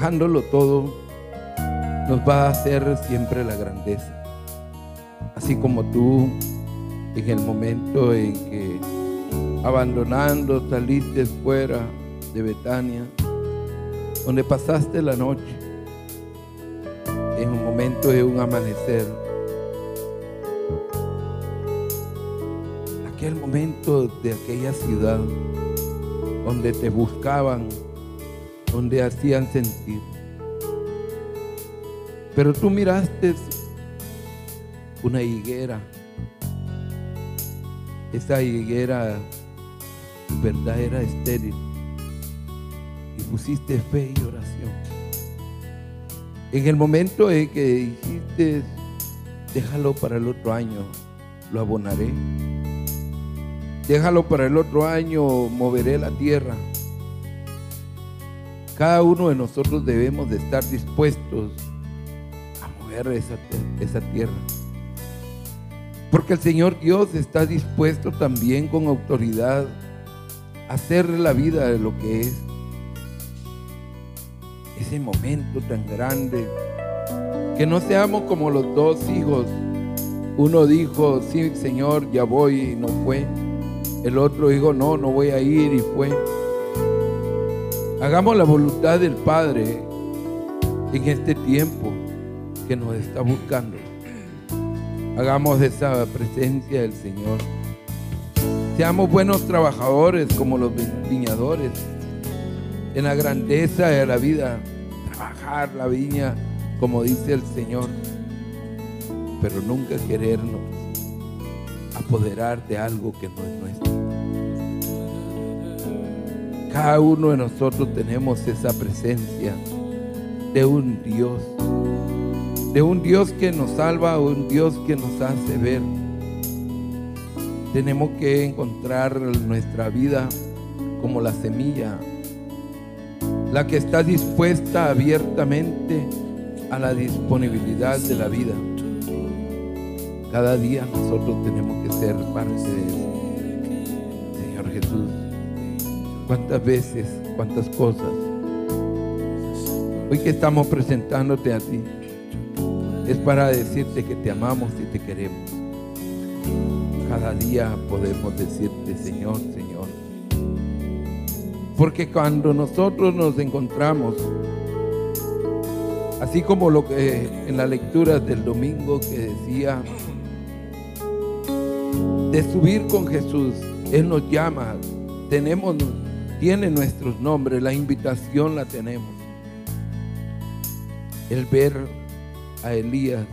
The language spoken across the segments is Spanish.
Dejándolo todo, nos va a hacer siempre la grandeza. Así como tú, en el momento en que abandonando saliste fuera de Betania, donde pasaste la noche, en un momento de un amanecer, aquel momento de aquella ciudad donde te buscaban, donde hacían sentir. Pero tú miraste una higuera. Esa higuera, verdad, era estéril. Y pusiste fe y oración. En el momento en que dijiste, déjalo para el otro año, lo abonaré Déjalo para el otro año, moveré la tierra. Cada uno de nosotros debemos de estar dispuestos a mover esa, esa tierra. Porque el Señor Dios está dispuesto también con autoridad a hacer la vida de lo que es. Ese momento tan grande. Que no seamos como los dos hijos. Uno dijo, sí, Señor, ya voy y no fue. El otro dijo, no, no voy a ir y fue. Hagamos la voluntad del Padre en este tiempo que nos está buscando. Hagamos esa presencia del Señor. Seamos buenos trabajadores como los viñadores. En la grandeza de la vida, trabajar la viña como dice el Señor. Pero nunca querernos apoderar de algo que no es nuestro. Cada uno de nosotros tenemos esa presencia de un Dios, de un Dios que nos salva, un Dios que nos hace ver. Tenemos que encontrar nuestra vida como la semilla, la que está dispuesta abiertamente a la disponibilidad de la vida. Cada día nosotros tenemos que ser parte de eso. Cuántas veces, cuántas cosas. Hoy que estamos presentándote a ti, es para decirte que te amamos y te queremos. Cada día podemos decirte, Señor, Señor. Porque cuando nosotros nos encontramos, así como lo que en la lectura del domingo que decía, de subir con Jesús. Él nos llama, tenemos, tiene nuestros nombres, la invitación la tenemos. El ver a Elías,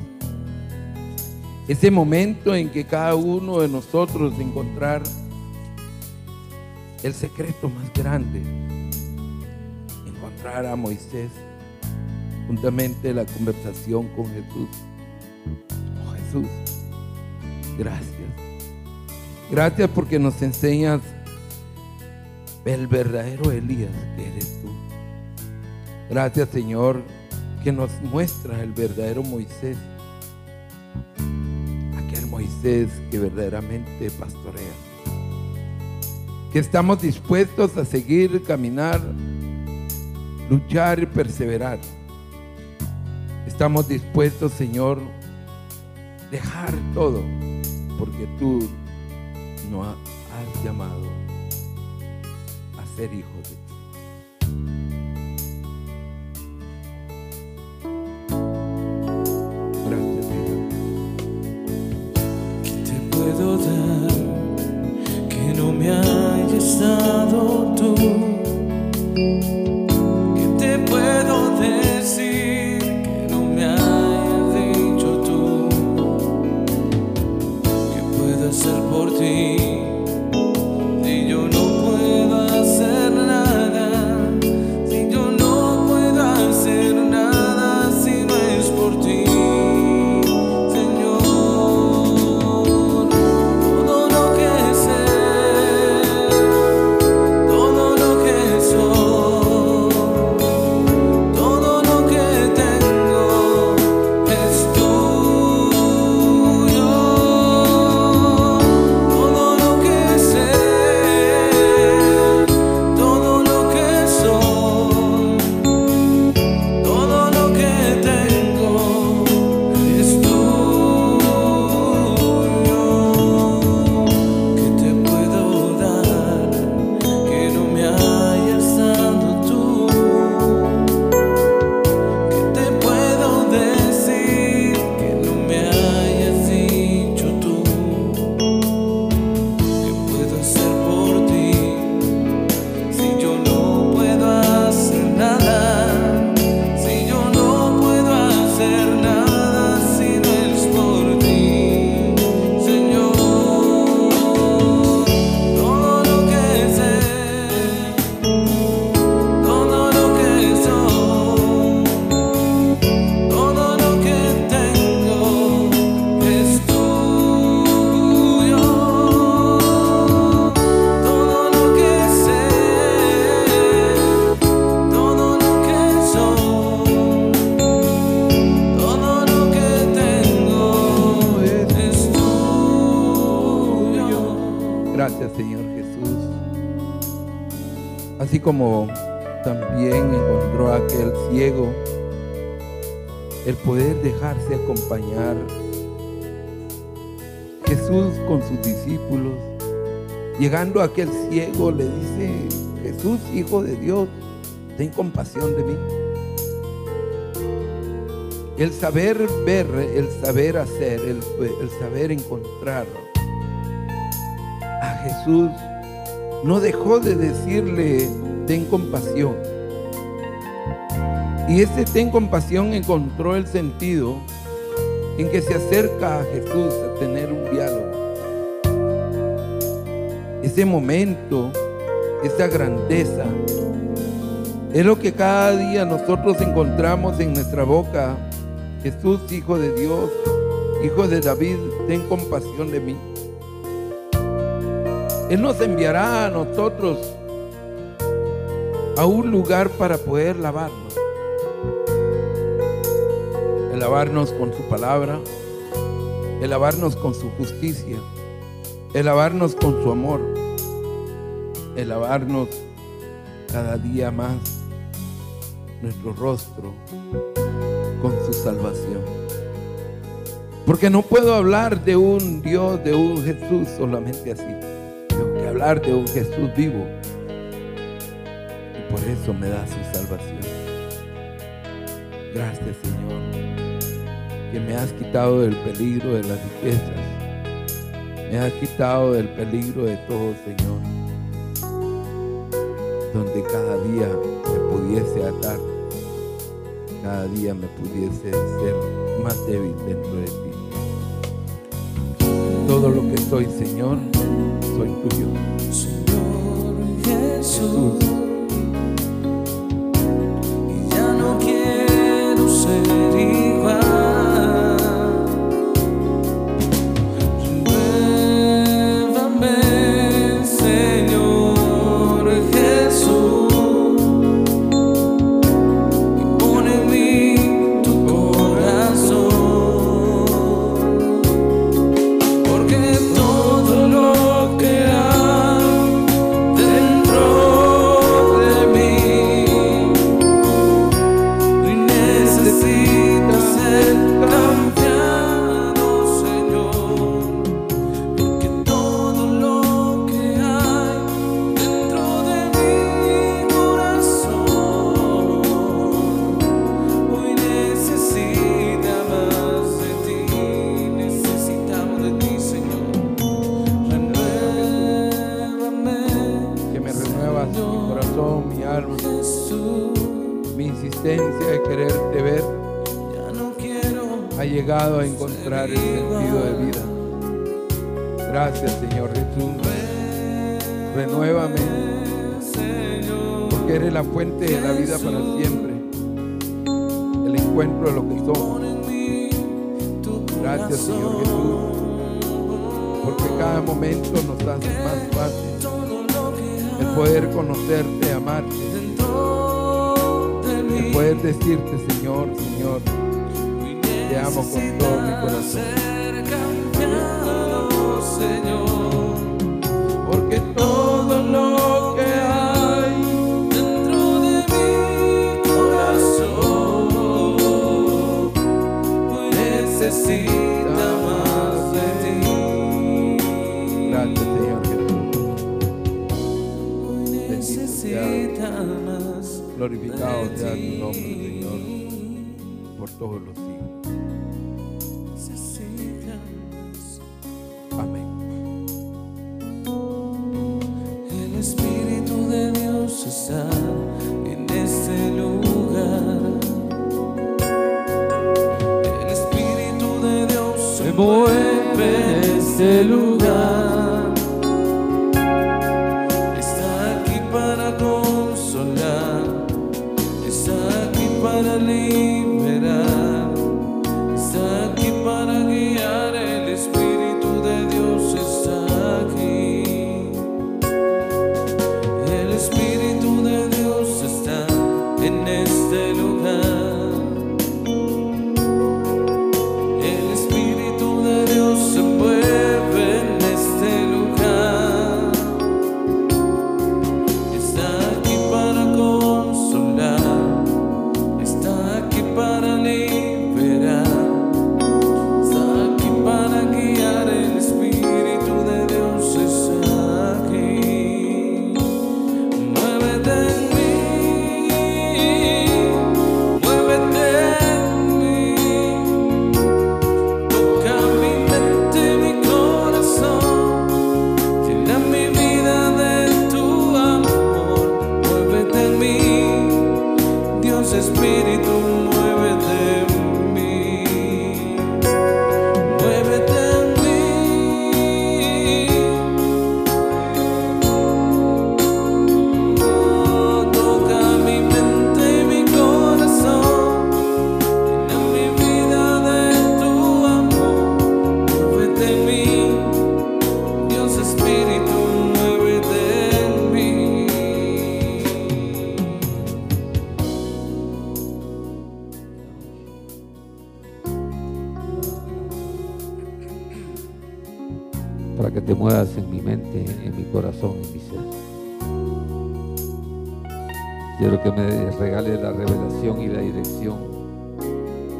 ese momento en que cada uno de nosotros encontrar el secreto más grande, encontrar a Moisés, juntamente la conversación con Jesús. Oh Jesús, gracias. Gracias porque nos enseñas el verdadero Elías que eres tú. Gracias Señor que nos muestra el verdadero Moisés. Aquel Moisés que verdaderamente pastorea. Que estamos dispuestos a seguir, caminar, luchar y perseverar. Estamos dispuestos, Señor, dejar todo, porque tú no has llamado a ser como también encontró a aquel ciego el poder dejarse acompañar. Jesús con sus discípulos, llegando a aquel ciego, le dice, Jesús, Hijo de Dios, ten compasión de mí. El saber ver, el saber hacer, el, el saber encontrar a Jesús no dejó de decirle, ten compasión. Y ese ten compasión encontró el sentido en que se acerca a Jesús a tener un diálogo. Ese momento, esa grandeza, es lo que cada día nosotros encontramos en nuestra boca. Jesús, Hijo de Dios, Hijo de David, ten compasión de mí. Él nos enviará a nosotros a un lugar para poder lavarnos. El lavarnos con su palabra, el lavarnos con su justicia, el lavarnos con su amor, el lavarnos cada día más nuestro rostro con su salvación. Porque no puedo hablar de un Dios, de un Jesús solamente así. Tengo que hablar de un Jesús vivo. Por eso me da su salvación. Gracias Señor, que me has quitado del peligro de las riquezas. Me has quitado del peligro de todo, Señor. Donde cada día me pudiese atar cada día me pudiese ser más débil dentro de ti. Todo lo que soy, Señor, soy tuyo. Señor Jesús, quiero insistencia de quererte ver Ya no quiero ha llegado a encontrar el sentido de vida. Gracias, Señor Jesús. Renuévame, porque eres la fuente de la vida para siempre. El encuentro de lo que somos. Gracias, Señor corazón. Porque cada momento nos hace más fácil el poder conocerte, amarte, poder decirte, Señor, Señor, te amo con todo mi corazón. Señor. Glorificado de sea tu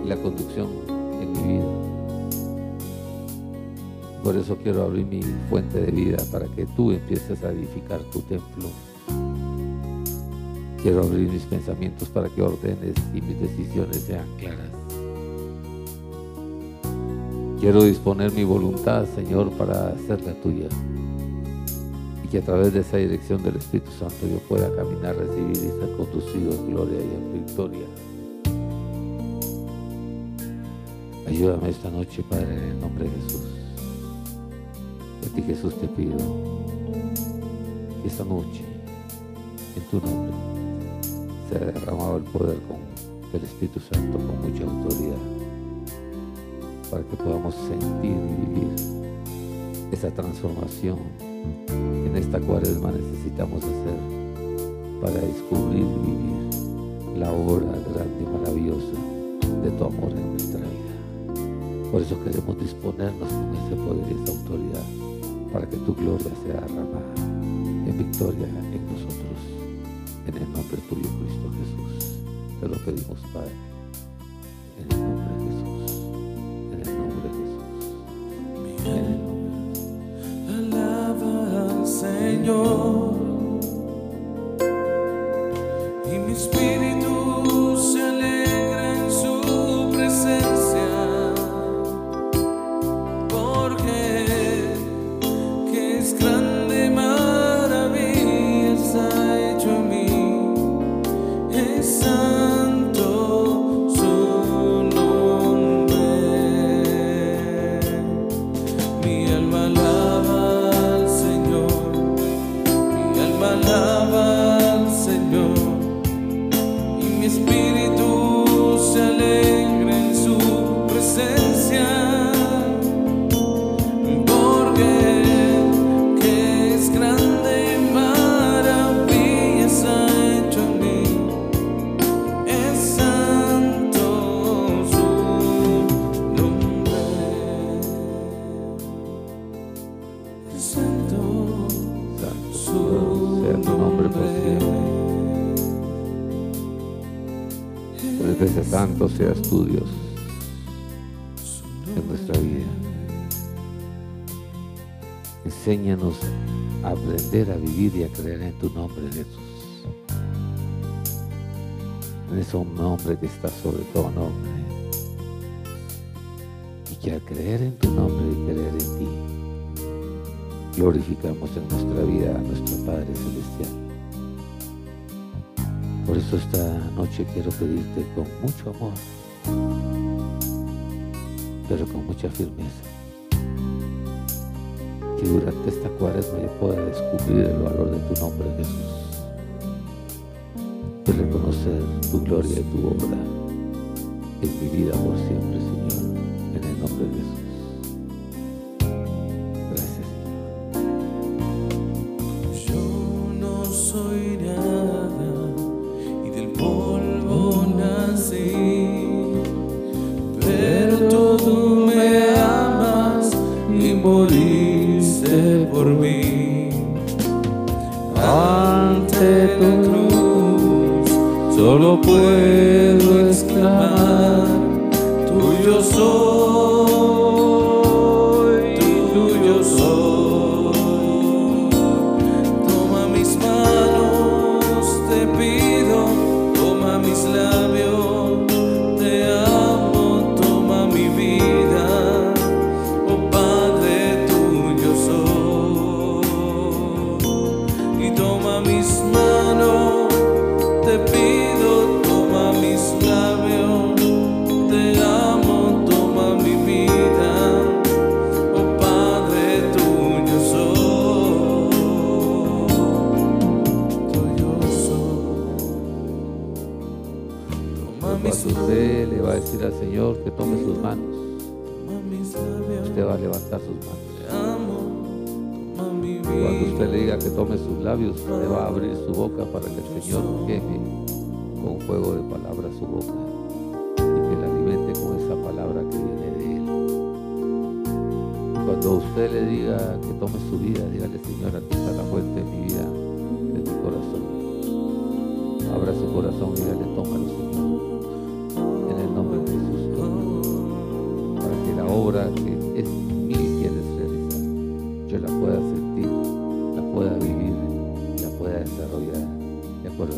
la conducción en mi vida. Por eso quiero abrir mi fuente de vida para que tú empieces a edificar tu templo. Quiero abrir mis pensamientos para que ordenes y mis decisiones sean claras. Quiero disponer mi voluntad, Señor, para hacerla tuya. Y que a través de esa dirección del Espíritu Santo yo pueda caminar, recibir y ser conducido en gloria y en victoria. Ayúdame esta noche, Padre, en el nombre de Jesús. A ti, Jesús, te pido esta noche, en tu nombre, sea derramado el poder con, del Espíritu Santo con mucha autoridad para que podamos sentir y vivir esa transformación que en esta cuaresma necesitamos hacer para descubrir y vivir la obra grande y maravillosa de tu amor en nuestra vida. Por eso queremos disponernos con ese poder y esa autoridad para que tu gloria sea derramada en victoria en nosotros. En el nombre tuyo, Cristo Jesús. Te lo pedimos, Padre. En ese nombre que está sobre todo nombre. Y que al creer en tu nombre y creer en ti, glorificamos en nuestra vida a nuestro Padre Celestial. Por eso esta noche quiero pedirte con mucho amor, pero con mucha firmeza, que durante esta cuaresma yo pueda descubrir el valor de tu nombre, Jesús, de reconocer tu gloria y tu obra en mi vida por siempre, Señor, en el nombre de Jesús.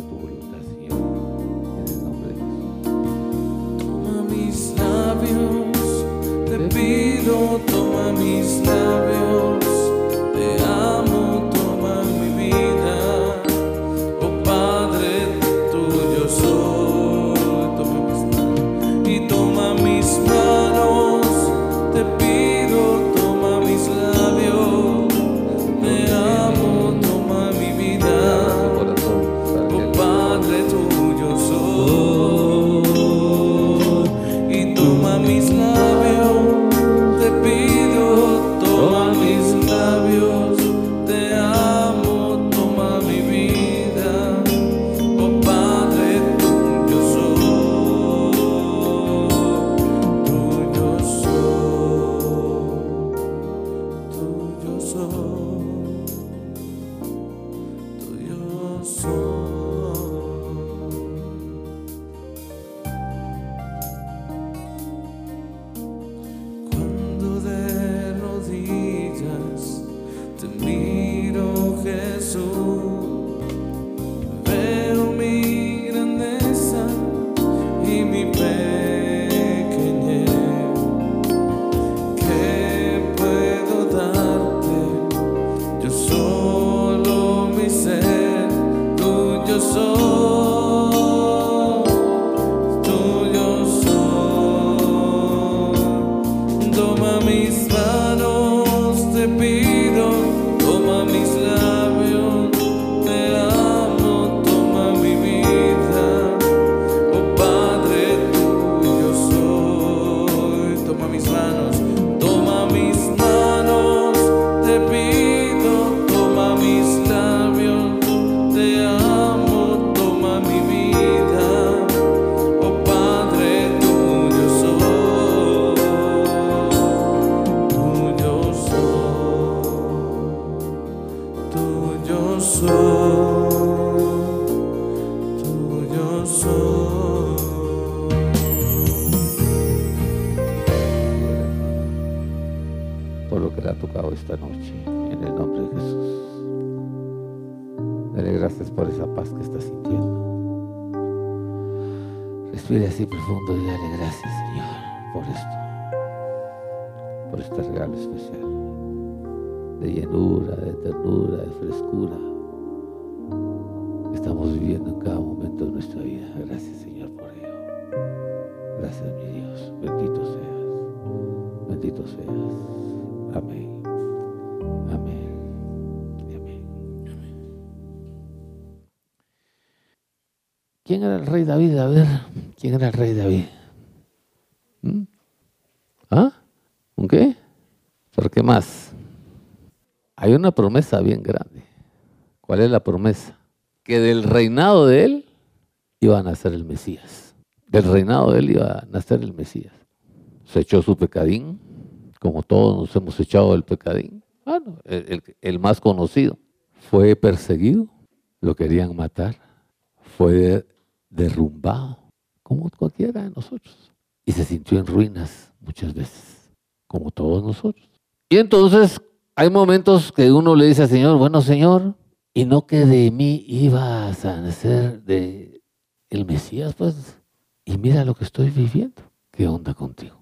Tu voluntad, Señor. En el nombre de Jesús. Toma mis labios, te pido, Así profundo y dale gracias, Señor, por esto, por este regalo especial de llenura, de ternura, de frescura que estamos viviendo en cada momento de nuestra vida. Gracias, Señor, por ello. Gracias, mi Dios. Bendito seas. Bendito seas. Amén. Y Amén. ¿Quién era el rey David? A ver, ¿quién era el rey David? ¿Mm? ¿Ah? ¿Un qué? ¿Por qué más? Hay una promesa bien grande. ¿Cuál es la promesa? Que del reinado de él iba a nacer el Mesías. Del reinado de él iba a nacer el Mesías. Se echó su pecadín, como todos nos hemos echado el pecadín. Bueno, el, el- más conocido. Fue perseguido, lo querían matar, fue de- derrumbado, como cualquiera de nosotros. Y se sintió en ruinas muchas veces, como todos nosotros. Y entonces hay momentos que uno le dice al Señor, bueno Señor, y no que de mí ibas a nacer de el Mesías, pues, y mira lo que estoy viviendo. ¿Qué onda contigo?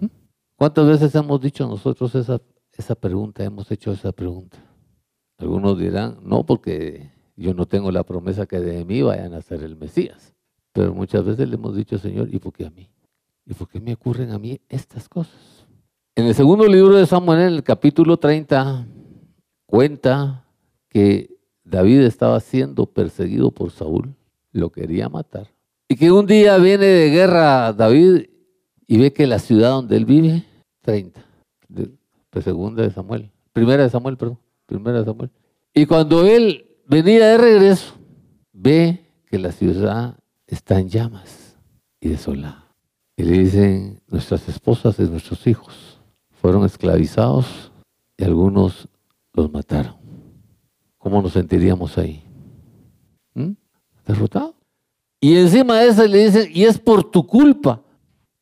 ¿Mm? ¿Cuántas veces hemos dicho nosotros esa, esa pregunta, hemos hecho esa pregunta? Algunos dirán, no, porque yo no tengo la promesa que de mí vaya a nacer el Mesías. Pero muchas veces le hemos dicho, Señor, ¿y por qué a mí? ¿Y por qué me ocurren a mí estas cosas? En el segundo libro de Samuel, en el capítulo 30, cuenta que David estaba siendo perseguido por Saúl, lo quería matar. Y que un día viene de guerra David y ve que la ciudad donde él vive, 30, de, de segunda de Samuel, primera de Samuel, perdón, Primera Samuel. Y cuando él venía de regreso, ve que la ciudad está en llamas y desolada. Y le dicen, nuestras esposas y nuestros hijos fueron esclavizados y algunos los mataron. ¿Cómo nos sentiríamos ahí? ¿Mm? Derrotados. Y encima de eso le dicen, y es por tu culpa.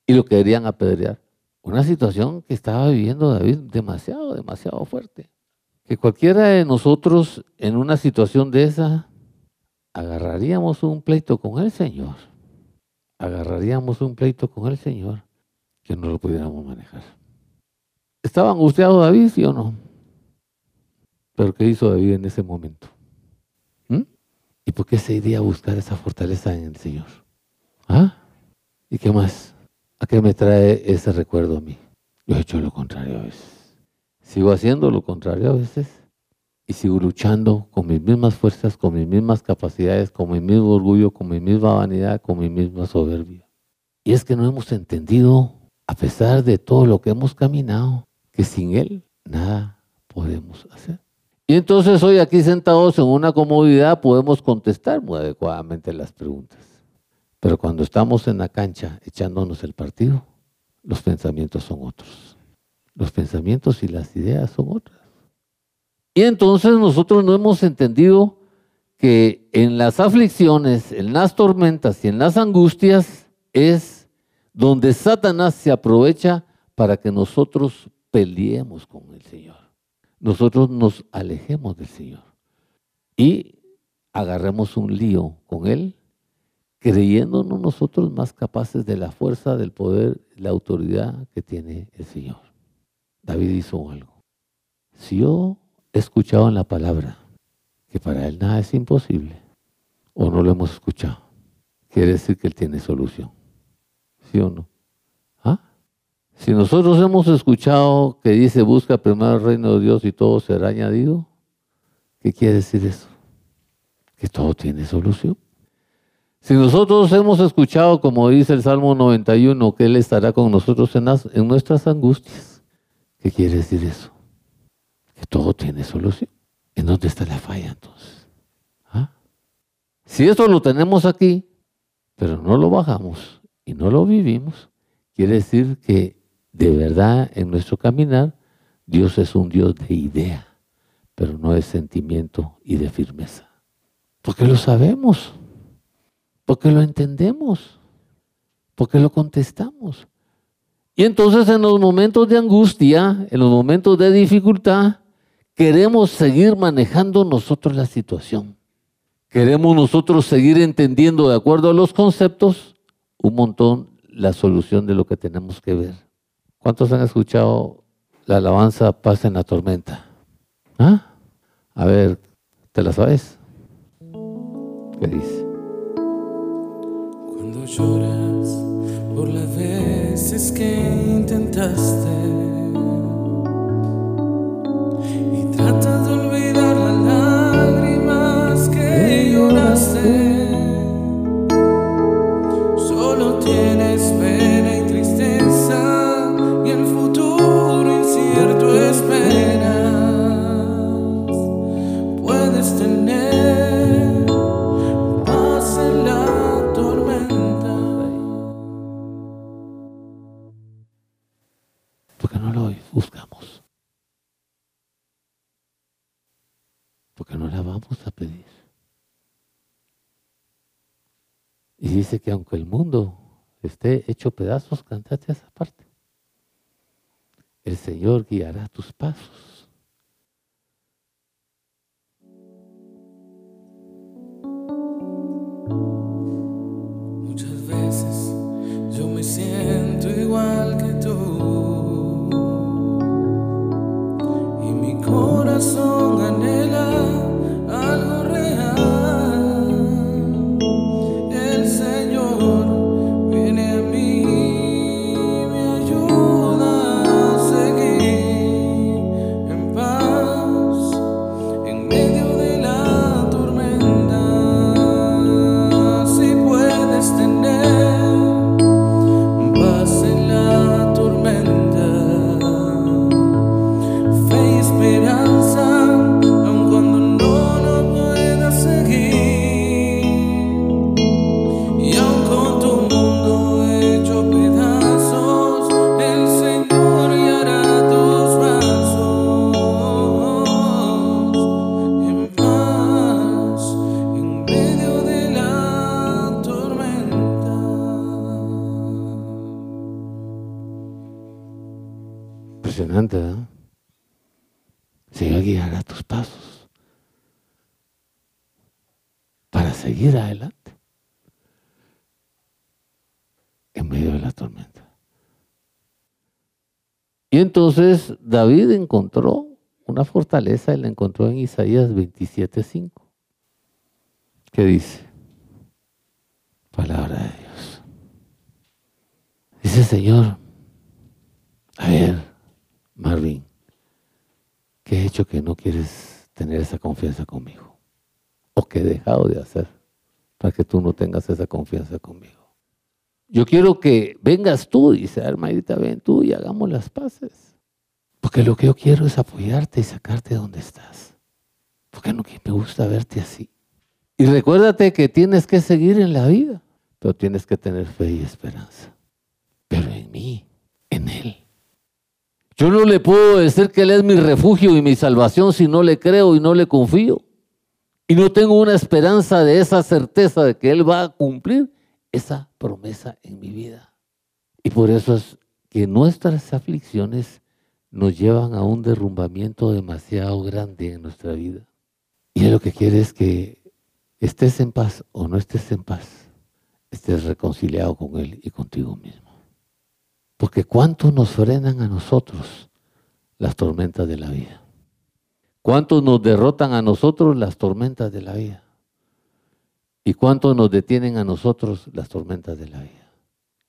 Y lo querían apedrear. Una situación que estaba viviendo David demasiado, demasiado fuerte. Que cualquiera de nosotros en una situación de esa agarraríamos un pleito con el Señor. Agarraríamos un pleito con el Señor que no lo pudiéramos manejar. ¿Estaba angustiado David, sí o no? Pero ¿qué hizo David en ese momento? ¿Mm? ¿Y por qué se iría a buscar esa fortaleza en el Señor? ¿Ah? ¿Y qué más? ¿A qué me trae ese recuerdo a mí? Yo he hecho lo contrario a veces. Sigo haciendo lo contrario a veces y sigo luchando con mis mismas fuerzas, con mis mismas capacidades, con mi mismo orgullo, con mi misma vanidad, con mi misma soberbia. Y es que no hemos entendido, a pesar de todo lo que hemos caminado, que sin Él nada podemos hacer. Y entonces hoy aquí sentados en una comodidad podemos contestar muy adecuadamente las preguntas. Pero cuando estamos en la cancha echándonos el partido, los pensamientos son otros. Los pensamientos y las ideas son otras. Y entonces nosotros no hemos entendido que en las aflicciones, en las tormentas y en las angustias es donde Satanás se aprovecha para que nosotros peleemos con el Señor. Nosotros nos alejemos del Señor y agarremos un lío con Él, creyéndonos nosotros más capaces de la fuerza, del poder, la autoridad que tiene el Señor. David hizo algo. Si yo escuchado en la palabra que para Él nada es imposible, o no lo hemos escuchado, quiere decir que Él tiene solución. ¿Sí o no? ¿Ah? Si nosotros hemos escuchado que dice busca primero el reino de Dios y todo será añadido, ¿qué quiere decir eso? Que todo tiene solución. Si nosotros hemos escuchado, como dice el Salmo 91, que Él estará con nosotros en, en nuestras angustias, ¿qué quiere decir eso? Todo tiene solución. ¿En dónde está la falla entonces? ¿Ah? Si esto lo tenemos aquí, pero no lo bajamos y no lo vivimos, quiere decir que de verdad en nuestro caminar Dios es un Dios de idea, pero no de sentimiento y de firmeza. Porque lo sabemos, porque lo entendemos, porque lo contestamos. Y entonces en los momentos de angustia, en los momentos de dificultad, queremos seguir manejando nosotros la situación. Queremos nosotros seguir entendiendo de acuerdo a los conceptos un montón la solución de lo que tenemos que ver. ¿Cuántos han escuchado la alabanza Paz en la tormenta? ¿Ah? A ver, ¿te la sabes? ¿Qué dice? Cuando lloras por las veces que intentaste Tratas de olvidar las lágrimas que lloraste. Solo tienes pena Y dice que aunque el mundo esté hecho pedazos, cantate esa parte. El Señor guiará tus pasos. Muchas veces yo me siento igual que tú y mi corazón Y entonces David encontró una fortaleza y la encontró en Isaías 27:5. ¿Qué dice? Palabra de Dios. Dice Señor, a ver, Marvin, ¿qué he hecho que no quieres tener esa confianza conmigo? ¿O qué he dejado de hacer para que tú no tengas esa confianza conmigo? Yo quiero que vengas tú, dice Armadita, ven tú y hagamos las paces. Porque lo que yo quiero es apoyarte y sacarte de donde estás. Porque no me gusta verte así. Y recuérdate que tienes que seguir en la vida, pero tienes que tener fe y esperanza. Pero en mí, en Él. Yo no le puedo decir que Él es mi refugio y mi salvación si no le creo y no le confío. Y no tengo una esperanza de esa certeza de que Él va a cumplir esa promesa en mi vida. Y por eso es que nuestras aflicciones nos llevan a un derrumbamiento demasiado grande en nuestra vida. Y lo que quiere es que estés en paz o no estés en paz, estés reconciliado con Él y contigo mismo. Porque cuánto nos frenan a nosotros las tormentas de la vida. ¿Cuántos nos derrotan a nosotros las tormentas de la vida? ¿Y cuánto nos detienen a nosotros las tormentas de la vida?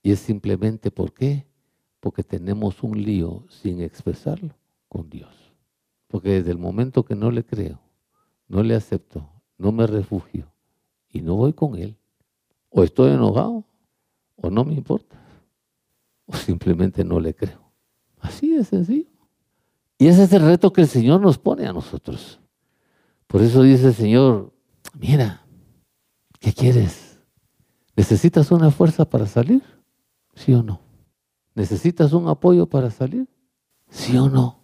Y es simplemente ¿por qué? Porque tenemos un lío sin expresarlo con Dios. Porque desde el momento que no le creo, no le acepto, no me refugio y no voy con Él, o estoy enojado, o no me importa, o simplemente no le creo. Así de sencillo. Y ese es el reto que el Señor nos pone a nosotros. Por eso dice el Señor, mira, ¿Qué quieres? ¿Necesitas una fuerza para salir? ¿Sí o no? ¿Necesitas un apoyo para salir? ¿Sí o no?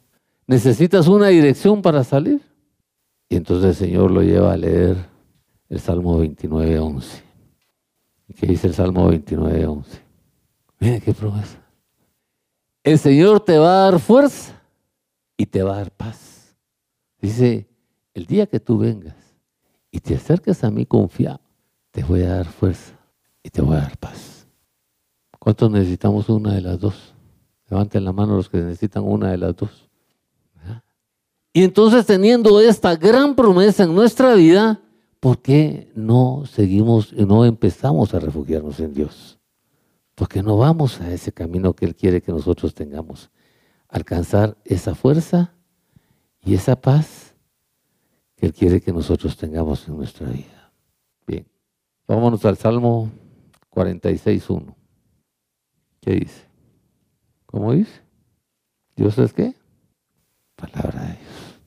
¿Necesitas una dirección para salir? Y entonces el Señor lo lleva a leer el Salmo 29, 11. ¿Qué dice el Salmo 29, 11? Miren qué promesa. El Señor te va a dar fuerza y te va a dar paz. Dice, el día que tú vengas y te acerques a mí confiado, te voy a dar fuerza y te voy a dar paz. ¿Cuántos necesitamos una de las dos? Levanten la mano los que necesitan una de las dos. Y entonces teniendo esta gran promesa en nuestra vida, ¿por qué no seguimos y no empezamos a refugiarnos en Dios? Porque no vamos a ese camino que Él quiere que nosotros tengamos. Alcanzar esa fuerza y esa paz que Él quiere que nosotros tengamos en nuestra vida. Vámonos al Salmo 46.1. ¿Qué dice? ¿Cómo dice? ¿Dios es qué? Palabra de Dios.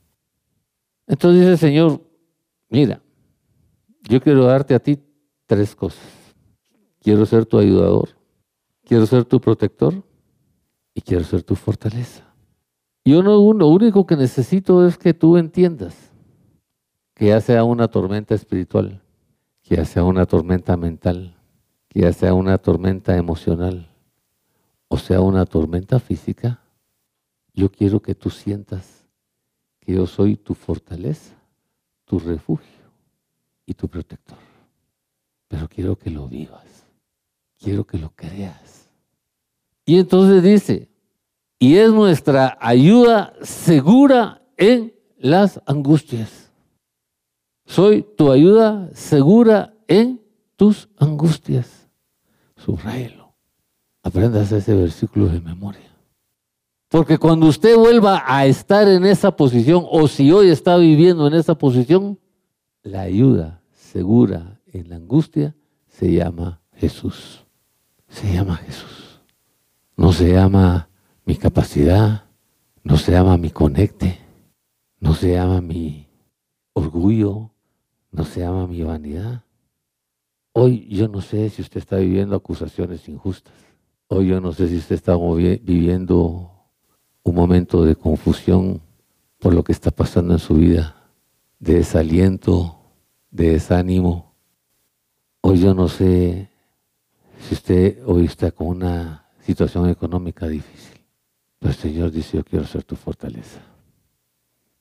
Entonces dice el Señor, mira, yo quiero darte a ti tres cosas. Quiero ser tu ayudador, quiero ser tu protector y quiero ser tu fortaleza. Yo no, lo único que necesito es que tú entiendas que ya sea una tormenta espiritual, que ya sea una tormenta mental, que ya sea una tormenta emocional o sea una tormenta física, yo quiero que tú sientas que yo soy tu fortaleza, tu refugio y tu protector. Pero quiero que lo vivas, quiero que lo creas. Y entonces dice, y es nuestra ayuda segura en las angustias. Soy tu ayuda segura en tus angustias. Subráyelo. Aprendas ese versículo de memoria. Porque cuando usted vuelva a estar en esa posición, o si hoy está viviendo en esa posición, la ayuda segura en la angustia se llama Jesús. Se llama Jesús. No se llama mi capacidad, no se llama mi conecte, no se llama mi orgullo, no se llama mi vanidad. Hoy yo no sé si usted está viviendo acusaciones injustas. Hoy yo no sé si usted está viviendo un momento de confusión por lo que está pasando en su vida, de desaliento, de desánimo. Hoy yo no sé si usted hoy está con una situación económica difícil. Pero el Señor dice, yo quiero ser tu fortaleza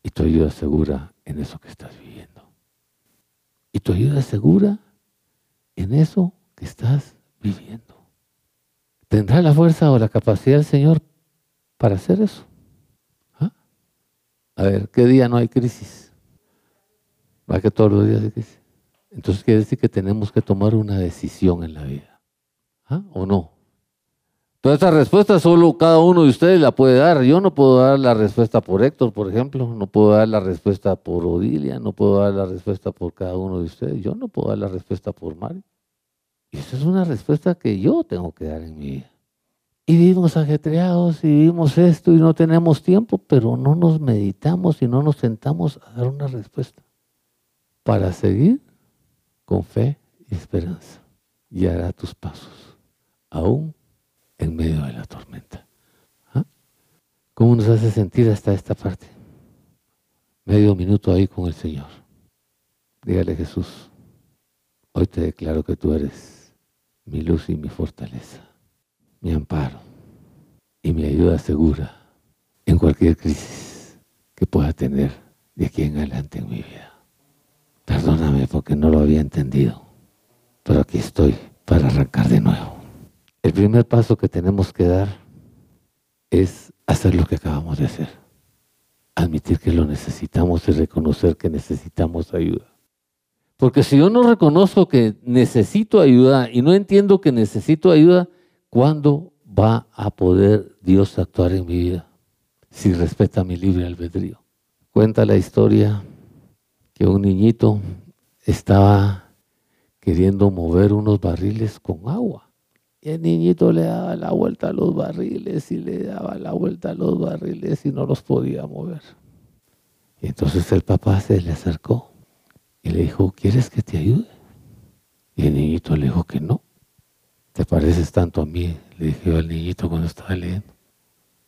y tu ayuda segura en eso que estás viviendo. Y tu ayuda segura en eso que estás viviendo. ¿Tendrá la fuerza o la capacidad el Señor para hacer eso? ¿Ah? A ver, ¿qué día no hay crisis? ¿Va que todos los días hay crisis? Entonces quiere decir que tenemos que tomar una decisión en la vida. ¿Ah? ¿O no? Toda esta respuesta solo cada uno de ustedes la puede dar. Yo no puedo dar la respuesta por Héctor, por ejemplo. No puedo dar la respuesta por Odilia. No puedo dar la respuesta por cada uno de ustedes. Yo no puedo dar la respuesta por Mario. Y esa es una respuesta que yo tengo que dar en mi vida. Y vivimos ajetreados y vivimos esto y no tenemos tiempo, pero no nos meditamos y no nos sentamos a dar una respuesta para seguir con fe y esperanza. Y hará tus pasos, aún en medio de la tormenta. ¿Ah? ¿Cómo nos hace sentir hasta esta parte? Medio minuto ahí con el Señor. Dígale Jesús, hoy te declaro que tú eres mi luz y mi fortaleza, mi amparo y mi ayuda segura en cualquier crisis que pueda tener de aquí en adelante en mi vida. Perdóname porque no lo había entendido, pero aquí estoy para arrancar de nuevo. El primer paso que tenemos que dar es hacer lo que acabamos de hacer. Admitir que lo necesitamos y reconocer que necesitamos ayuda. Porque si yo no reconozco que necesito ayuda y no entiendo que necesito ayuda, ¿cuándo va a poder Dios actuar en mi vida? Si respeta mi libre albedrío. Cuenta la historia que un niñito estaba queriendo mover unos barriles con agua. Y el niñito le daba la vuelta a los barriles y le daba la vuelta a los barriles y no los podía mover. Y entonces el papá se le acercó y le dijo, ¿quieres que te ayude? Y el niñito le dijo que no. ¿Te pareces tanto a mí? Le dije al niñito cuando estaba leyendo.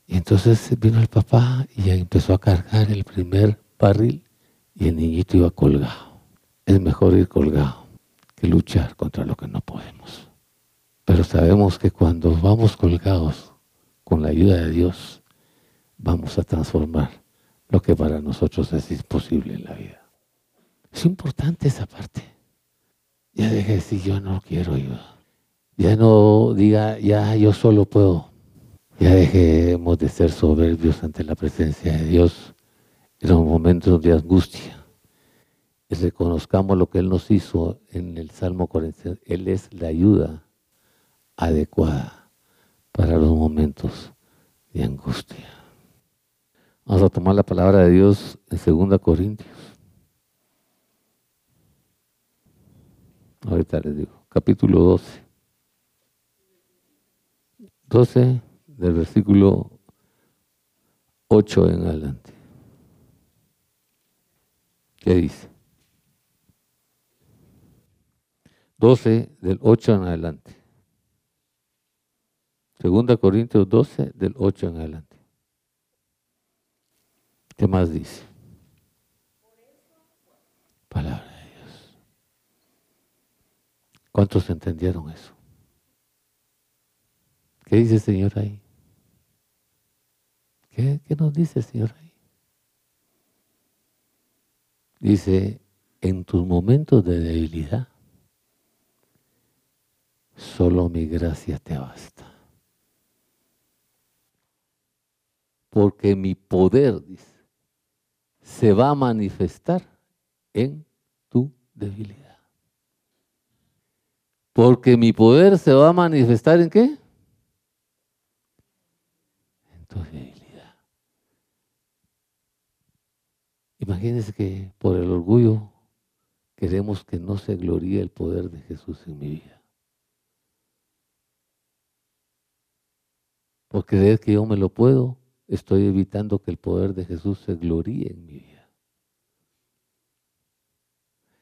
Y entonces vino el papá y empezó a cargar el primer barril y el niñito iba colgado. Es mejor ir colgado que luchar contra lo que no podemos. Pero sabemos que cuando vamos colgados con la ayuda de Dios, vamos a transformar lo que para nosotros es imposible en la vida. Es importante esa parte. Ya deje de decir, yo no quiero ayuda. Ya no diga, ya yo solo puedo. Ya dejemos de ser soberbios ante la presencia de Dios en los momentos de angustia. Y reconozcamos lo que Él nos hizo en el Salmo 40. Él es la ayuda adecuada para los momentos de angustia. Vamos a tomar la palabra de Dios en 2 Corintios. Ahorita les digo, capítulo 12. 12 del versículo 8 en adelante. ¿Qué dice? 12 del 8 en adelante. Segunda Corintios 12, del 8 en adelante. ¿Qué más dice? Palabra de Dios. ¿Cuántos entendieron eso? ¿Qué dice el Señor ahí? ¿Qué, qué nos dice el Señor ahí? Dice, en tus momentos de debilidad, solo mi gracia te basta. Porque mi poder, dice, se va a manifestar en tu debilidad. Porque mi poder se va a manifestar en qué? En tu debilidad. Imagínense que por el orgullo queremos que no se gloríe el poder de Jesús en mi vida. Por creer que yo me lo puedo, estoy evitando que el poder de Jesús se gloríe en mi vida.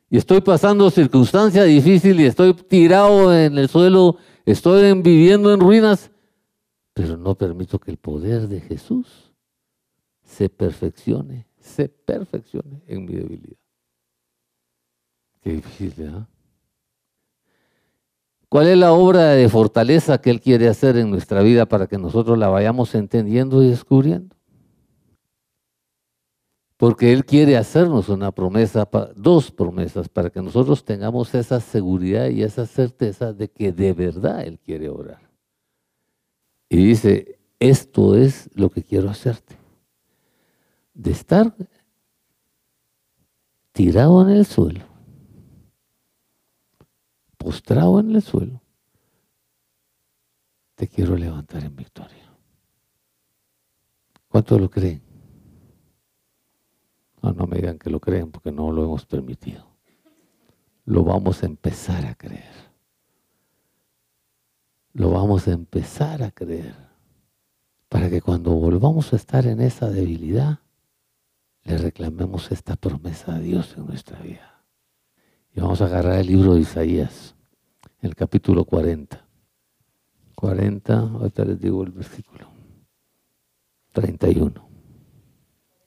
Y estoy pasando circunstancias difíciles y estoy tirado en el suelo, estoy viviendo en ruinas, pero no permito que el poder de Jesús se perfeccione, se perfeccione en mi debilidad. Qué difícil, ¿verdad? ¿Cuál es la obra de fortaleza que Él quiere hacer en nuestra vida para que nosotros la vayamos entendiendo y descubriendo? Porque Él quiere hacernos una promesa, dos promesas, para que nosotros tengamos esa seguridad y esa certeza de que de verdad Él quiere orar. Y dice, esto es lo que quiero hacerte. De estar tirado en el suelo, postrado en el suelo, te quiero levantar en victoria. ¿Cuántos lo creen? No, no me digan que lo creen porque no lo hemos permitido. Lo vamos a empezar a creer. Lo vamos a empezar a creer. Para que cuando volvamos a estar en esa debilidad, le reclamemos esta promesa a Dios en nuestra vida. Y vamos a agarrar el libro de Isaías, el capítulo 40. 40, ahorita les digo el versículo. 31.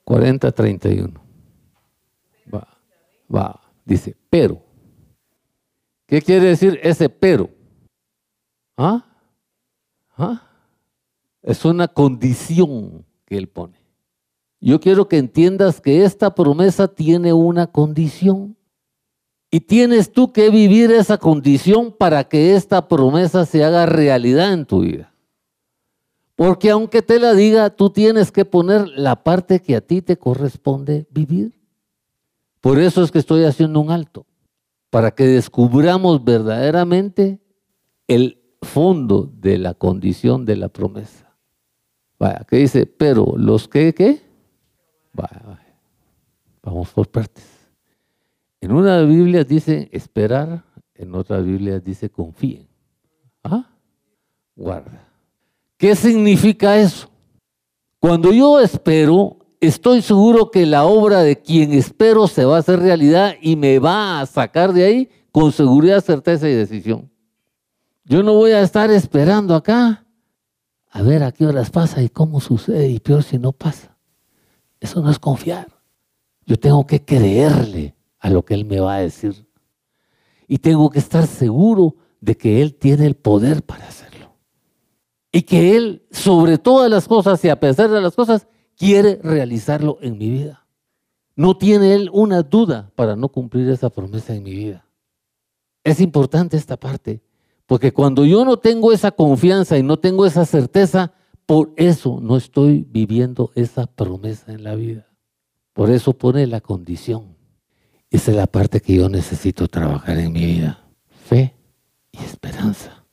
40, 31. Va, va, dice, pero. ¿Qué quiere decir ese pero? ¿Ah? ¿Ah? Es una condición que él pone. Yo quiero que entiendas que esta promesa tiene una condición. Y tienes tú que vivir esa condición para que esta promesa se haga realidad en tu vida. Porque aunque te la diga, tú tienes que poner la parte que a ti te corresponde vivir. Por eso es que estoy haciendo un alto, para que descubramos verdaderamente el fondo de la condición de la promesa. Vaya, que dice, pero los que, ¿qué? Vaya, Vamos por partes. En una Biblia dice esperar, en otra Biblia dice confíen. ¿Ah? Guarda. ¿Qué significa eso? Cuando yo espero, estoy seguro que la obra de quien espero se va a hacer realidad y me va a sacar de ahí con seguridad, certeza y decisión. Yo no voy a estar esperando acá a ver a qué horas pasa y cómo sucede y peor si no pasa. Eso no es confiar. Yo tengo que creerle a lo que Él me va a decir. Y tengo que estar seguro de que Él tiene el poder para hacerlo. Y que Él, sobre todas las cosas y a pesar de las cosas, quiere realizarlo en mi vida. No tiene Él una duda para no cumplir esa promesa en mi vida. Es importante esta parte. Porque cuando yo no tengo esa confianza y no tengo esa certeza, por eso no estoy viviendo esa promesa en la vida. Por eso pone la condición. Esa es la parte que yo necesito trabajar en mi vida. Fe y esperanza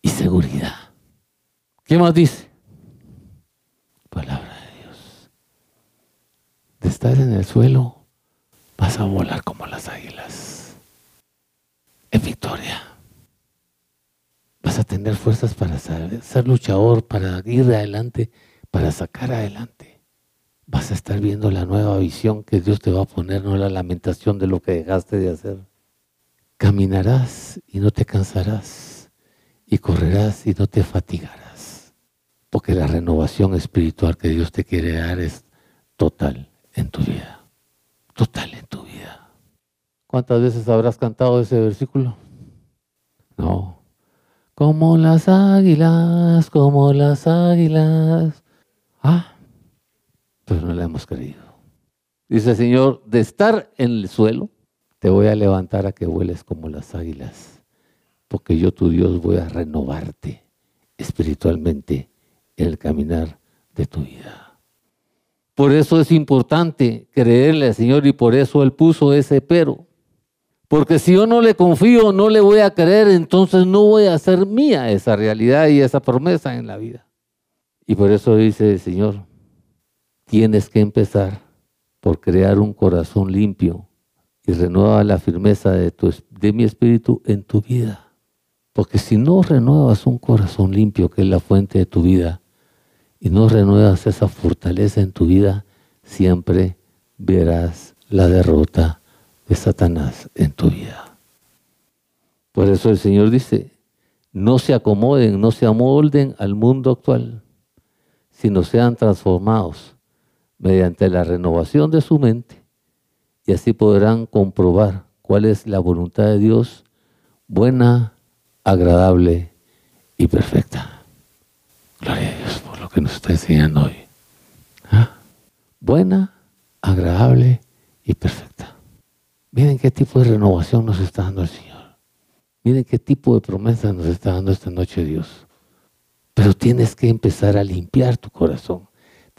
y seguridad. ¿Qué más dice? Palabra de Dios. De estar en el suelo, vas a volar como las águilas. En victoria vas a tener fuerzas para ser luchador, para ir adelante, para sacar adelante. Vas a estar viendo la nueva visión que Dios te va a poner, no la lamentación de lo que dejaste de hacer. Caminarás y no te cansarás, y correrás y no te fatigarás, porque la renovación espiritual que Dios te quiere dar es total en tu vida, total en tu vida. ¿Cuántas veces habrás cantado ese versículo? No, como las águilas, como las águilas. Ah, pero no le hemos creído. Dice el Señor, de estar en el suelo, te voy a levantar a que vueles como las águilas, porque yo tu Dios voy a renovarte espiritualmente en el caminar de tu vida. Por eso es importante creerle al Señor y por eso Él puso ese pero. Porque si yo no le confío, no le voy a creer, entonces no voy a hacer mía esa realidad y esa promesa en la vida. Y por eso dice el Señor, tienes que empezar por crear un corazón limpio y renueva la firmeza de, tu, de mi espíritu en tu vida. Porque si no renuevas un corazón limpio, que es la fuente de tu vida, y no renuevas esa fortaleza en tu vida, siempre verás la derrota Satanás en tu vida. Por eso el Señor dice, no se acomoden, no se amolden al mundo actual, sino sean transformados mediante la renovación de su mente y así podrán comprobar cuál es la voluntad de Dios, buena, agradable y perfecta. Gloria a Dios por lo que nos está enseñando hoy. ¿Ah? Buena, agradable y perfecta. Miren qué tipo de renovación nos está dando el Señor. Miren qué tipo de promesa nos está dando esta noche Dios. Pero tienes que empezar a limpiar tu corazón.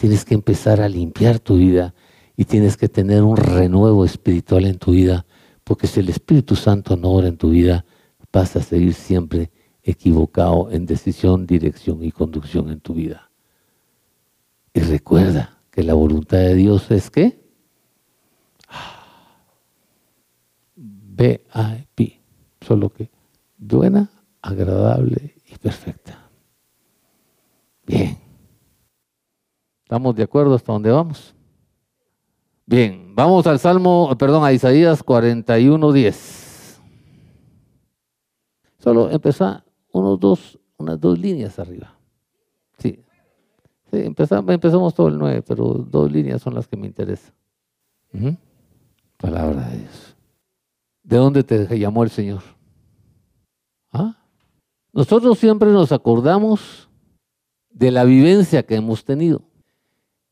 Tienes que empezar a limpiar tu vida y tienes que tener un renuevo espiritual en tu vida. Porque si el Espíritu Santo no ora en tu vida, vas a seguir siempre equivocado en decisión, dirección y conducción en tu vida. Y recuerda que la voluntad de Dios es que B-A-P, solo que buena, agradable y perfecta. Bien. ¿Estamos de acuerdo hasta dónde vamos? Bien, vamos al Salmo, perdón, a Isaías 41.10. Solo empezar unos dos, unas dos líneas arriba. Sí. Sí, empezamos, empezamos todo el 9, pero dos líneas son las que me interesan. Palabra de Dios. ¿De dónde te llamó el Señor? ¿Ah? Nosotros siempre nos acordamos de la vivencia que hemos tenido.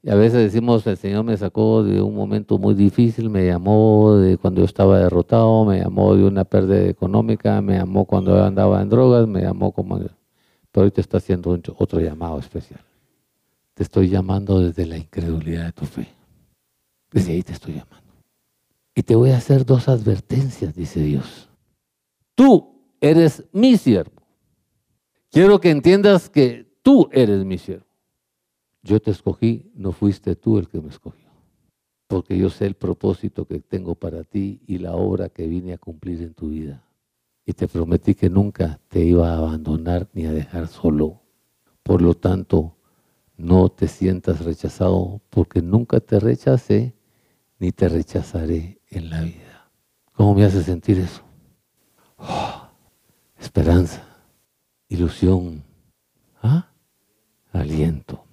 Y a veces decimos, el Señor me sacó de un momento muy difícil, me llamó de cuando yo estaba derrotado, me llamó de una pérdida económica, me llamó cuando yo andaba en drogas, me llamó como... Pero hoy te está haciendo otro llamado especial. Te estoy llamando desde la incredulidad de tu fe. Desde ahí te estoy llamando. Y te voy a hacer dos advertencias, dice Dios. Tú eres mi siervo. Quiero que entiendas que tú eres mi siervo. Yo te escogí, no fuiste tú el que me escogió. Porque yo sé el propósito que tengo para ti y la obra que vine a cumplir en tu vida. Y te prometí que nunca te iba a abandonar ni a dejar solo. Por lo tanto, no te sientas rechazado porque nunca te rechacé ni te rechazaré en la vida. ¿Cómo me hace sentir eso? Oh, esperanza, ilusión, ¿ah? aliento.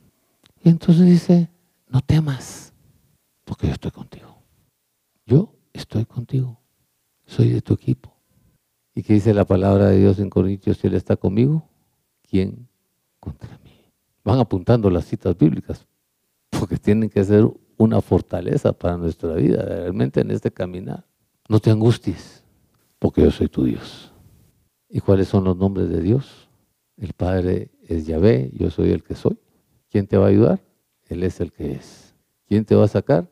Entonces dice, no temas, porque yo estoy contigo. Yo estoy contigo. Soy de tu equipo. ¿Y qué dice la palabra de Dios en Corintios? Si Él está conmigo, ¿quién contra mí? Van apuntando las citas bíblicas, porque tienen que ser una fortaleza para nuestra vida, realmente en este caminar. No te angusties, porque yo soy tu Dios. ¿Y cuáles son los nombres de Dios? El Padre es Yahvé, yo soy el que soy. ¿Quién te va a ayudar? Él es el que es. ¿Quién te va a sacar?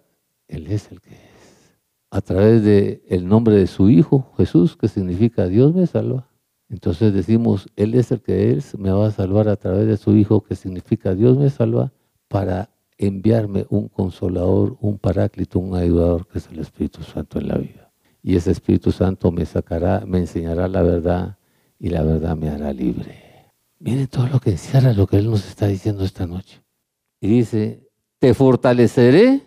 Él es el que es. A través del el nombre de su Hijo, Jesús, que significa Dios me salva. Entonces decimos, Él es el que es, me va a salvar a través de su Hijo, que significa Dios me salva, para enviarme un consolador, un paráclito, un ayudador que es el Espíritu Santo en la vida. Y ese Espíritu Santo me sacará, me enseñará la verdad y la verdad me hará libre. Miren todo lo que encierra lo que Él nos está diciendo esta noche. Y dice, te fortaleceré,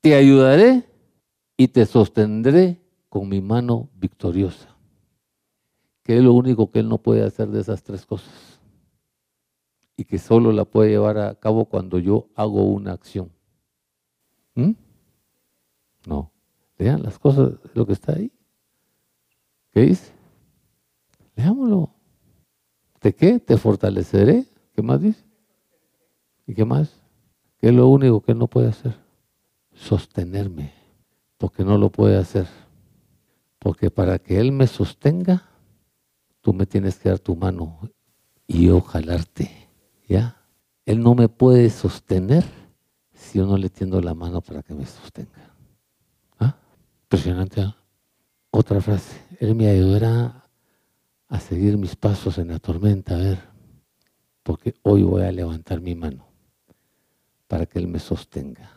te ayudaré y te sostendré con mi mano victoriosa. Que es lo único que Él no puede hacer de esas tres cosas y que solo la puede llevar a cabo cuando yo hago una acción. ¿Mm? No. Lean las cosas, lo que está ahí. ¿Qué dice? Leámoslo. ¿De qué? Te fortaleceré. ¿Qué más dice? ¿Y qué más? ¿Qué es lo único que no puede hacer? Sostenerme. Porque no lo puede hacer. Porque para que Él me sostenga, tú me tienes que dar tu mano y yo jalarte. ¿Ya? Él no me puede sostener si yo no le tiendo la mano para que me sostenga. ¿Ah? Impresionante. ¿ah? Otra frase. Él me ayudará a seguir mis pasos en la tormenta, a ver, porque hoy voy a levantar mi mano para que Él me sostenga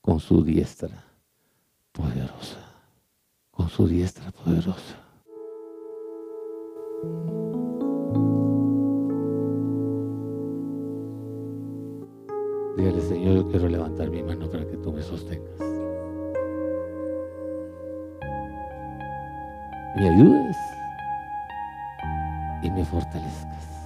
con su diestra poderosa, con su diestra poderosa. Dígale, Señor, yo quiero levantar mi mano para que tú me sostengas. Me ayudes y me fortalezcas.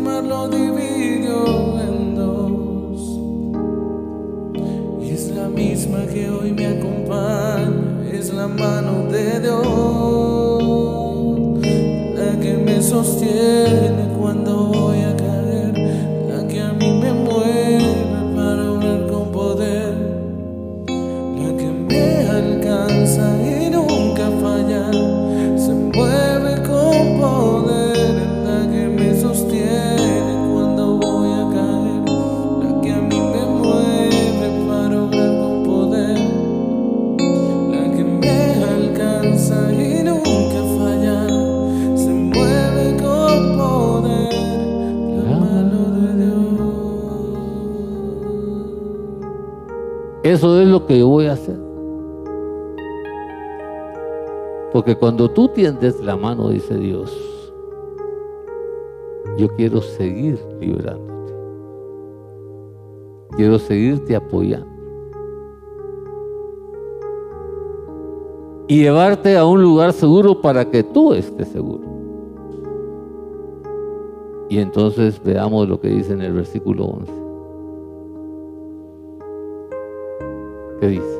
Mar lo dividió en dos. Y es la misma que hoy me acompaña, es la mano de Dios, la que me sostiene Eso es lo que yo voy a hacer. Porque cuando tú tiendes la mano, dice Dios, yo quiero seguir librándote. Quiero seguirte apoyando. Y llevarte a un lugar seguro para que tú estés seguro. Y entonces veamos lo que dice en el versículo 11. ¿Qué dice?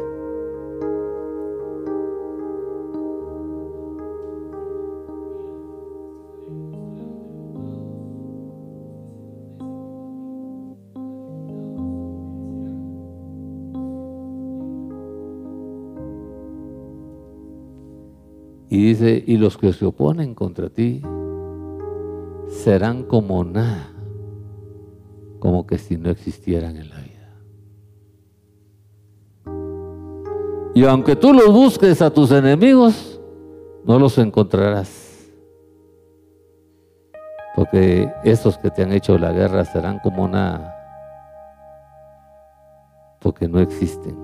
Y dice, y los que se oponen contra ti serán como nada, como que si no existieran en la vida. Y aunque tú los busques a tus enemigos, no los encontrarás. Porque estos que te han hecho la guerra serán como nada. Porque no existen.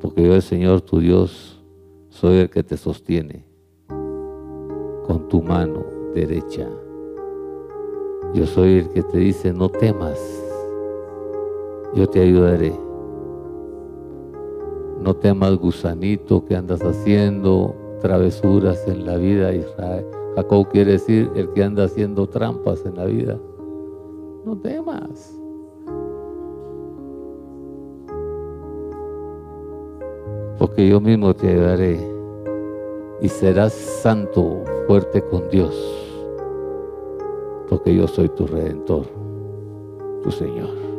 Porque yo, el Señor, tu Dios, soy el que te sostiene con tu mano derecha. Yo soy el que te dice, no temas, yo te ayudaré. No temas, gusanito, que andas haciendo travesuras en la vida, Israel. Jacob quiere decir el que anda haciendo trampas en la vida. No temas. Porque yo mismo te ayudaré y serás santo, fuerte con Dios. Porque yo soy tu redentor, tu Señor.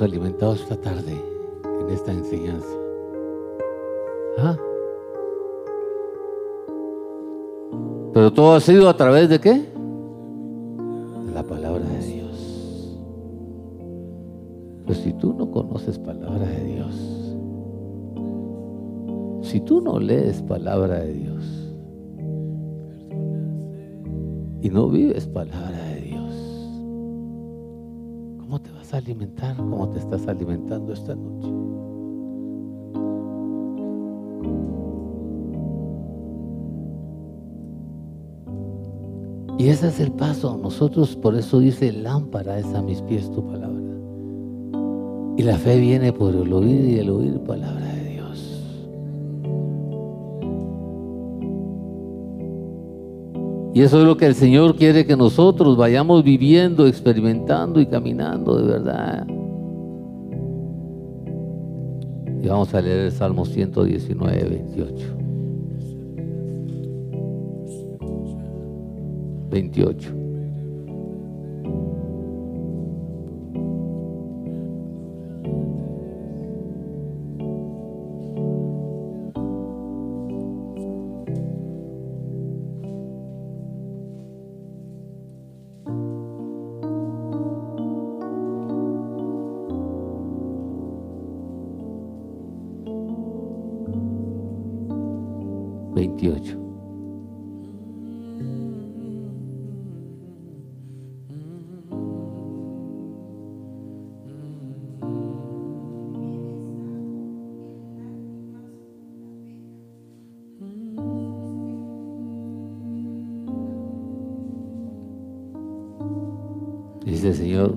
¿Cómo nos hemos alimentado esta tarde en esta enseñanza? ¿Ah? Pero todo ha sido a través de qué? De la palabra de Dios. Pues si tú no conoces palabra de Dios, si tú no lees palabra de Dios y no vives palabra de alimentar? ¿Cómo te estás alimentando esta noche? Y ese es el paso. Nosotros, por eso dice, lámpara es a mis pies tu palabra. Y la fe viene por el oír y el oír palabra de Y eso es lo que el Señor quiere que nosotros vayamos viviendo, experimentando y caminando de verdad. Y vamos a leer el Salmo 119, 28. 28. Dice Señor,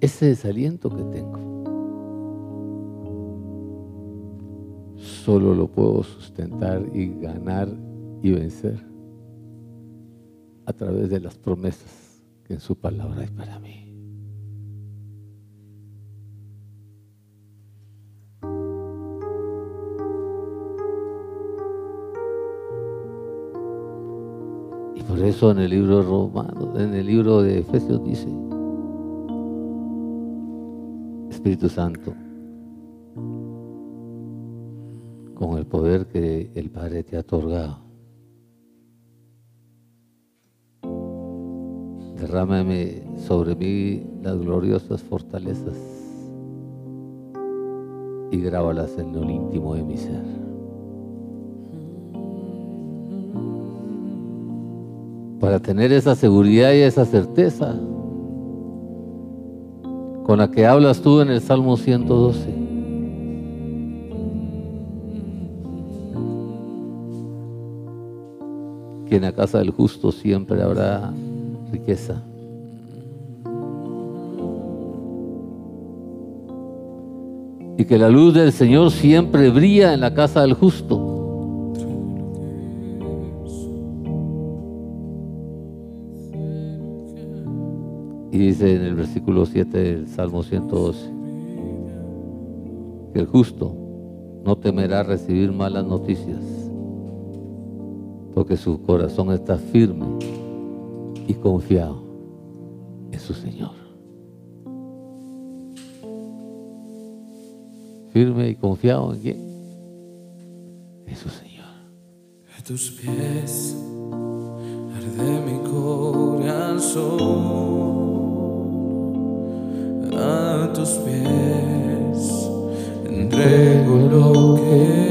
ese desaliento que tengo, solo lo puedo sustentar y ganar y vencer a través de las promesas que en su palabra hay para mí. Eso en el libro de Romanos, en el libro de Efesios dice, Espíritu Santo, con el poder que el Padre te ha otorgado, derrámame sobre mí las gloriosas fortalezas y grábalas en lo íntimo de mi ser. Para tener esa seguridad y esa certeza con la que hablas tú en el Salmo 112. Que en la casa del justo siempre habrá riqueza. Y que la luz del Señor siempre brilla en la casa del justo. 7 del Salmo 112 que el justo no temerá recibir malas noticias, porque su corazón está firme y confiado en su Señor. Firme y confiado en quién? En su Señor. A tus pies arde mi corazón. Tus pies. Entrego lo que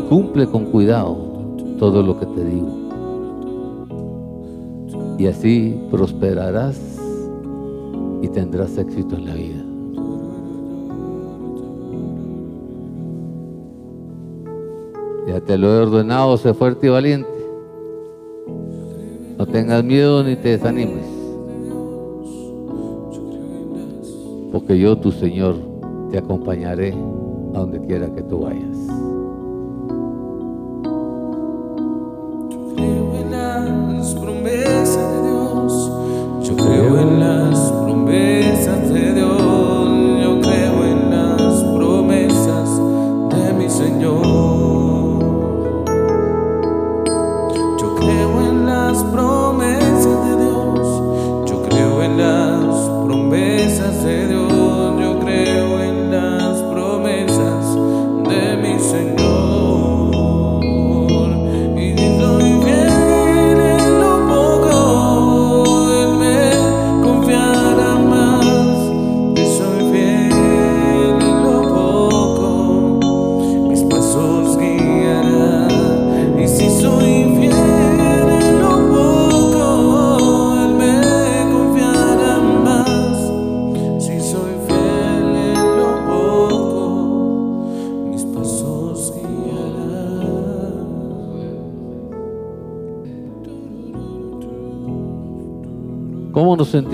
cumple con cuidado todo lo que te digo. Y así prosperarás y tendrás éxito en la vida. Ya te lo he ordenado, sé fuerte y valiente. No tengas miedo ni te desanimes. Porque yo, tu Señor, te acompañaré a donde quiera que tú vayas.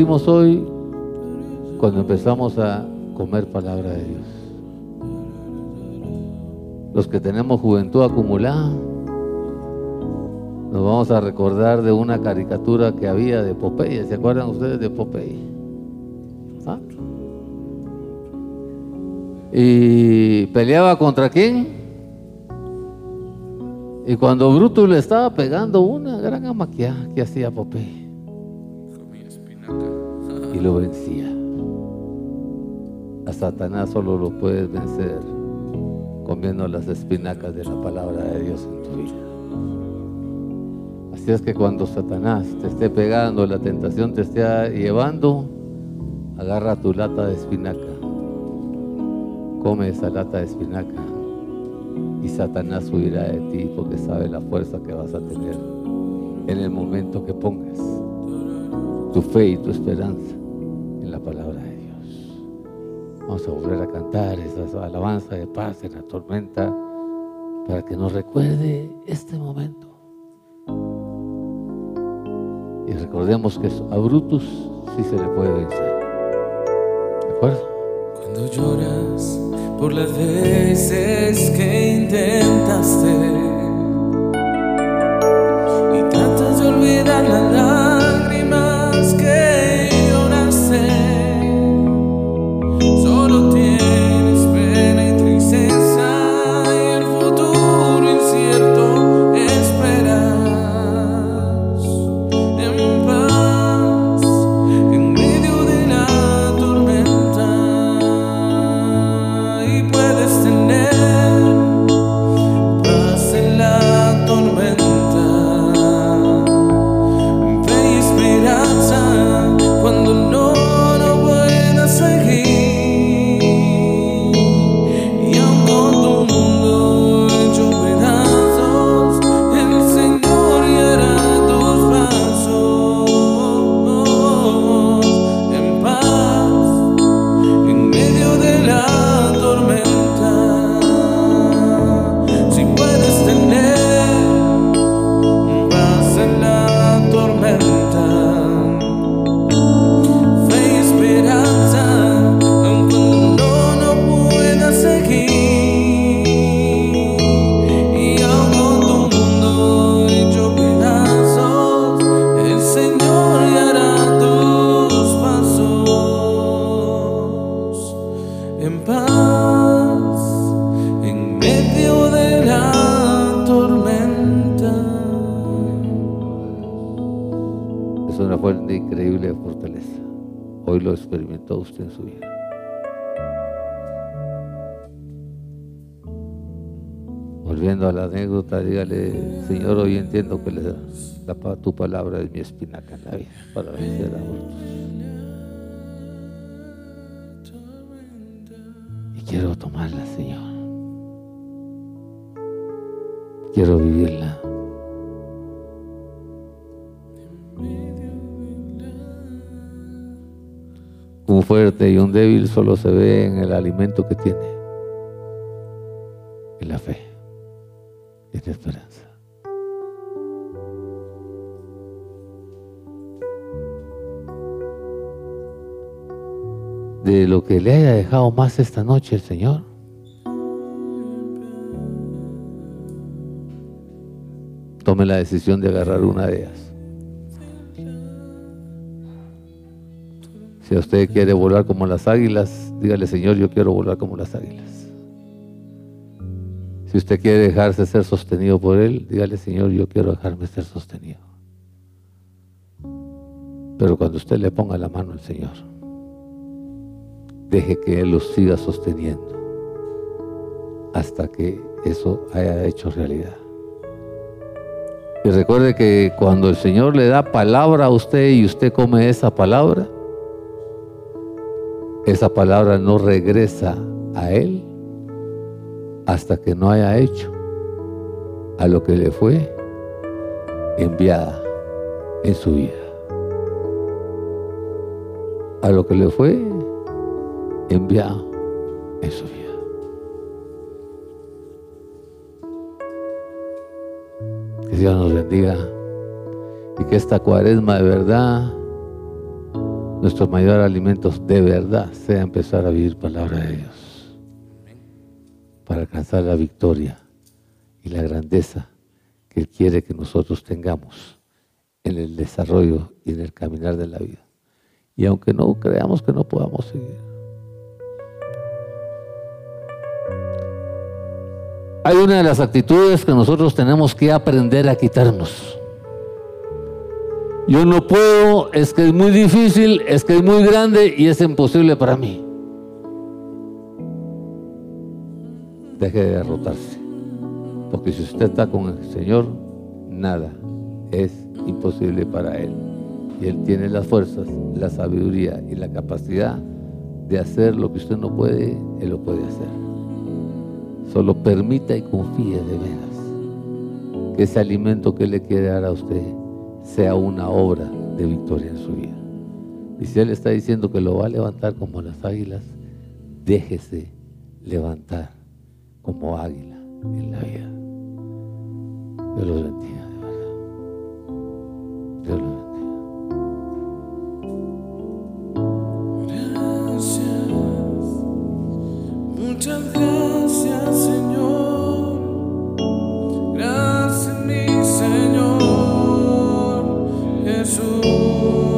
Sentimos hoy cuando empezamos a comer palabra de Dios? Los que tenemos juventud acumulada, nos vamos a recordar de una caricatura que había de Popeye. ¿Se acuerdan ustedes de Popeye? ¿Ah? Y peleaba contra quién? Y cuando Brutus le estaba pegando una gran amaqueada que hacía Popeye y lo vencía. A Satanás solo lo puedes vencer comiendo las espinacas de la palabra de Dios en tu vida. Así es que cuando Satanás te esté pegando, la tentación te esté llevando, agarra tu lata de espinaca, come esa lata de espinaca y Satanás huirá de ti porque sabe la fuerza que vas a tener en el momento que pongas tu fe y tu esperanza en la palabra de Dios. Vamos a volver a cantar esa alabanza de paz en la tormenta para que nos recuerde este momento. Y recordemos que a Brutus sí se le puede vencer. ¿De acuerdo? Cuando lloras por las veces que intentaste y tratas de olvidar las tu palabra es mi espinaca en la vida para vencer a otros. Y quiero tomarla, Señor. quiero vivirla. Un fuerte y un débil solo se ve en el alimento que tiene, De lo que le haya dejado más esta noche el Señor, tome la decisión de agarrar una de ellas. Si usted quiere volar como las águilas, dígale, Señor, yo quiero volar como las águilas. Si usted quiere dejarse ser sostenido por Él, dígale, Señor, yo quiero dejarme ser sostenido. Pero cuando usted le ponga la mano al Señor, deje que Él lo siga sosteniendo hasta que eso haya hecho realidad. Y recuerde que cuando el Señor le da palabra a usted y usted come esa palabra, esa palabra no regresa a Él hasta que no haya hecho a lo que le fue enviada en su vida. A lo que le fue enviado en su vida. Que Dios nos bendiga y que esta cuaresma de verdad nuestro mayor alimento de verdad sea empezar a vivir palabra de Dios para alcanzar la victoria y la grandeza que Él quiere que nosotros tengamos en el desarrollo y en el caminar de la vida. Y aunque no creamos que no podamos seguir. Hay una de las actitudes que nosotros tenemos que aprender a quitarnos. Yo no puedo, es que es muy difícil, es que es muy grande y es imposible para mí. Deje de derrotarse. Porque si usted está con el Señor, nada es imposible para Él. Y Él tiene las fuerzas, la sabiduría y la capacidad de hacer lo que usted no puede, Él lo puede hacer. Solo permita y confíe de veras que ese alimento que le quiere dar a usted sea una obra de victoria en su vida. Y si Él está diciendo que lo va a levantar como las águilas, déjese levantar como águila en la vida. Dios los bendiga, de verdad. Dios bendiga. Muchas gracias, Señor. Gracias, mi Señor, Jesús.